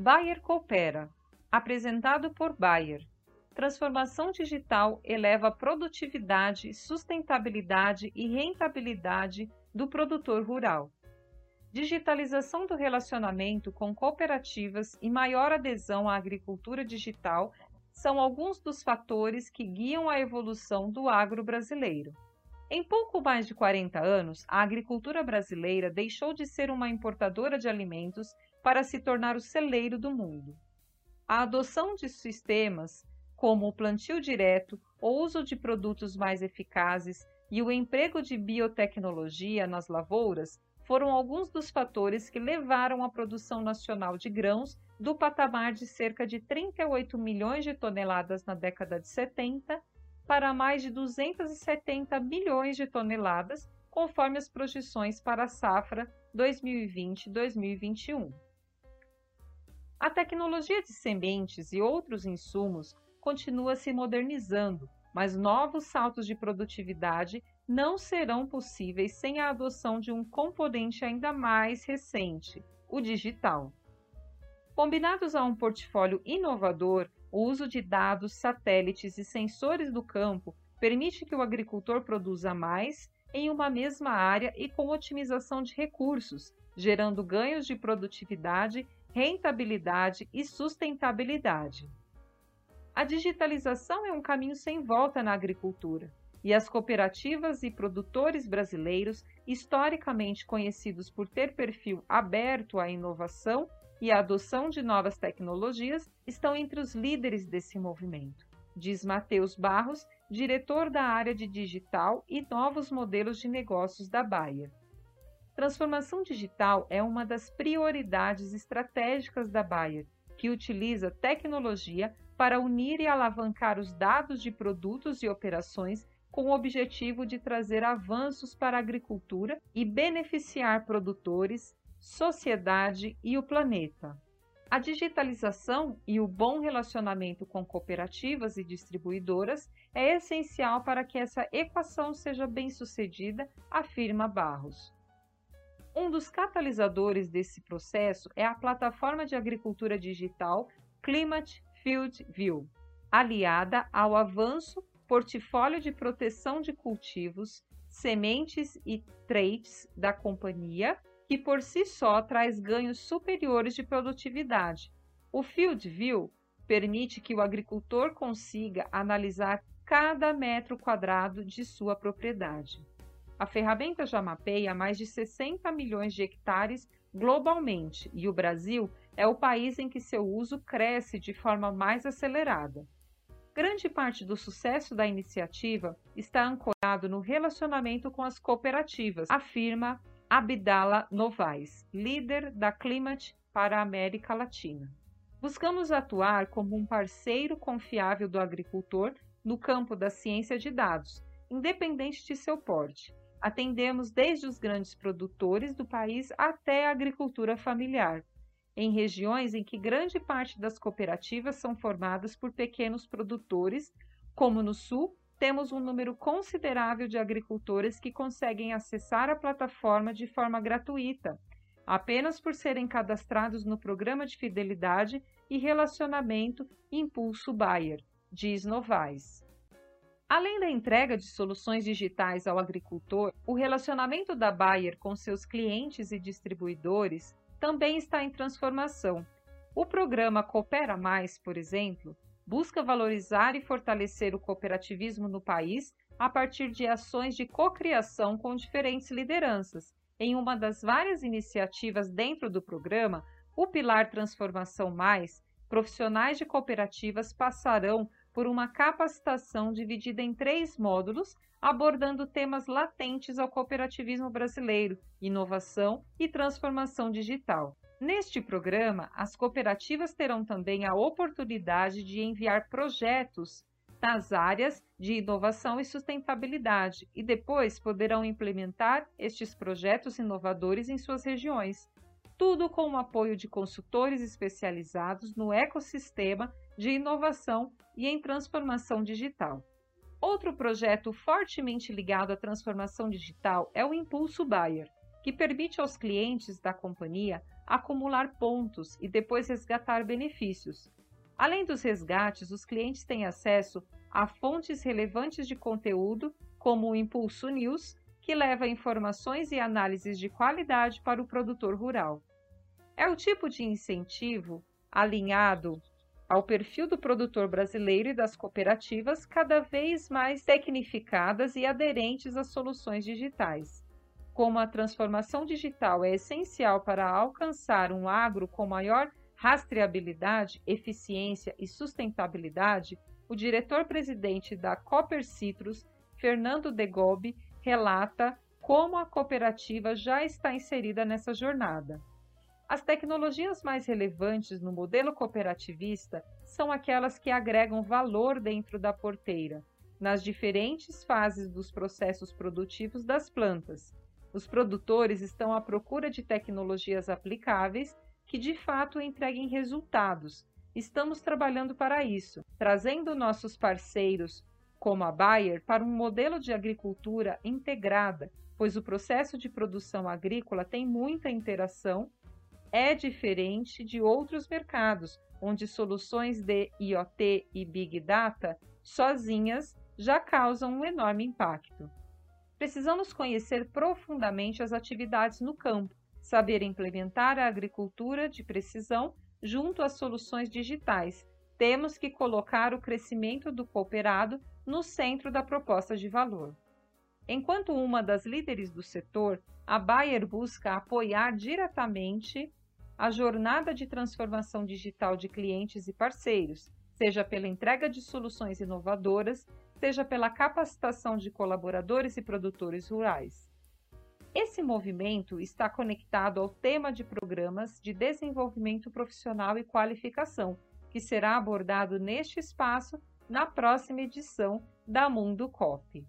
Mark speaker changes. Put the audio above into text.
Speaker 1: Bayer Coopera, apresentado por Bayer. Transformação digital eleva produtividade, sustentabilidade e rentabilidade do produtor rural. Digitalização do relacionamento com cooperativas e maior adesão à agricultura digital são alguns dos fatores que guiam a evolução do agro brasileiro. Em pouco mais de 40 anos, a agricultura brasileira deixou de ser uma importadora de alimentos para se tornar o celeiro do mundo. A adoção de sistemas como o plantio direto, o uso de produtos mais eficazes e o emprego de biotecnologia nas lavouras foram alguns dos fatores que levaram a produção nacional de grãos do patamar de cerca de 38 milhões de toneladas na década de 70 para mais de 270 milhões de toneladas, conforme as projeções para a safra 2020-2021. A tecnologia de sementes e outros insumos continua se modernizando, mas novos saltos de produtividade não serão possíveis sem a adoção de um componente ainda mais recente, o digital. Combinados a um portfólio inovador, o uso de dados, satélites e sensores do campo permite que o agricultor produza mais em uma mesma área e com otimização de recursos, gerando ganhos de produtividade, rentabilidade e sustentabilidade. A digitalização é um caminho sem volta na agricultura, e as cooperativas e produtores brasileiros, historicamente conhecidos por ter perfil aberto à inovação e à adoção de novas tecnologias, estão entre os líderes desse movimento, diz Matheus Barros, diretor da área de digital e novos modelos de negócios da Bayer. Transformação digital é uma das prioridades estratégicas da Bayer, que utiliza tecnologia para unir e alavancar os dados de produtos e operações com o objetivo de trazer avanços para a agricultura e beneficiar produtores, sociedade e o planeta. A digitalização e o bom relacionamento com cooperativas e distribuidoras é essencial para que essa equação seja bem-sucedida, afirma Barros. Um dos catalisadores desse processo é a plataforma de agricultura digital Climate Field View, aliada ao avanço portfólio de proteção de cultivos, sementes e traits da companhia, que por si só traz ganhos superiores de produtividade. O Field View permite que o agricultor consiga analisar cada metro quadrado de sua propriedade. A ferramenta já mapeia mais de 60 milhões de hectares globalmente e o Brasil é o país em que seu uso cresce de forma mais acelerada. Grande parte do sucesso da iniciativa está ancorado no relacionamento com as cooperativas, afirma Abdala Novaes, líder da Climate para a América Latina. Buscamos atuar como um parceiro confiável do agricultor no campo da ciência de dados, independente de seu porte. Atendemos desde os grandes produtores do país até a agricultura familiar, em regiões em que grande parte das cooperativas são formadas por pequenos produtores, como no Sul, temos um número considerável de agricultores que conseguem acessar a plataforma de forma gratuita, apenas por serem cadastrados no programa de fidelidade e relacionamento Impulso Bayer, diz Novaes. Além da entrega de soluções digitais ao agricultor, o relacionamento da Bayer com seus clientes e distribuidores também está em transformação. O programa Coopera Mais, por exemplo, busca valorizar e fortalecer o cooperativismo no país a partir de ações de cocriação com diferentes lideranças. Em uma das várias iniciativas dentro do programa, o Pilar Transformação Mais, profissionais de cooperativas passarão por uma capacitação dividida em três módulos abordando temas latentes ao cooperativismo brasileiro, inovação e transformação digital. Neste programa, as cooperativas terão também a oportunidade de enviar projetos nas áreas de inovação e sustentabilidade e depois poderão implementar estes projetos inovadores em suas regiões. Tudo com o apoio de consultores especializados no ecossistema de inovação e em transformação digital. Outro projeto fortemente ligado à transformação digital é o Impulso Bayer, que permite aos clientes da companhia acumular pontos e depois resgatar benefícios. Além dos resgates, os clientes têm acesso a fontes relevantes de conteúdo, como o Impulso News, que leva informações e análises de qualidade para o produtor rural. É o tipo de incentivo alinhado ao perfil do produtor brasileiro e das cooperativas cada vez mais tecnificadas e aderentes às soluções digitais. Como a transformação digital é essencial para alcançar um agro com maior rastreabilidade, eficiência e sustentabilidade, o diretor-presidente da Copper Citrus, Fernando Degobi, relata como a cooperativa já está inserida nessa jornada. As tecnologias mais relevantes no modelo cooperativista são aquelas que agregam valor dentro da porteira, nas diferentes fases dos processos produtivos das plantas. Os produtores estão à procura de tecnologias aplicáveis que de fato entreguem resultados. Estamos trabalhando para isso, trazendo nossos parceiros, como a Bayer, para um modelo de agricultura integrada, pois o processo de produção agrícola tem muita interação é diferente de outros mercados, onde soluções de IoT e Big Data sozinhas já causam um enorme impacto. Precisamos conhecer profundamente as atividades no campo, saber implementar a agricultura de precisão junto às soluções digitais. Temos que colocar o crescimento do cooperado no centro da proposta de valor. Enquanto uma das líderes do setor, a Bayer busca apoiar diretamente a jornada de transformação digital de clientes e parceiros, seja pela entrega de soluções inovadoras, seja pela capacitação de colaboradores e produtores rurais. Esse movimento está conectado ao tema de programas de desenvolvimento profissional e qualificação, que será abordado neste espaço na próxima edição da Mundo COP.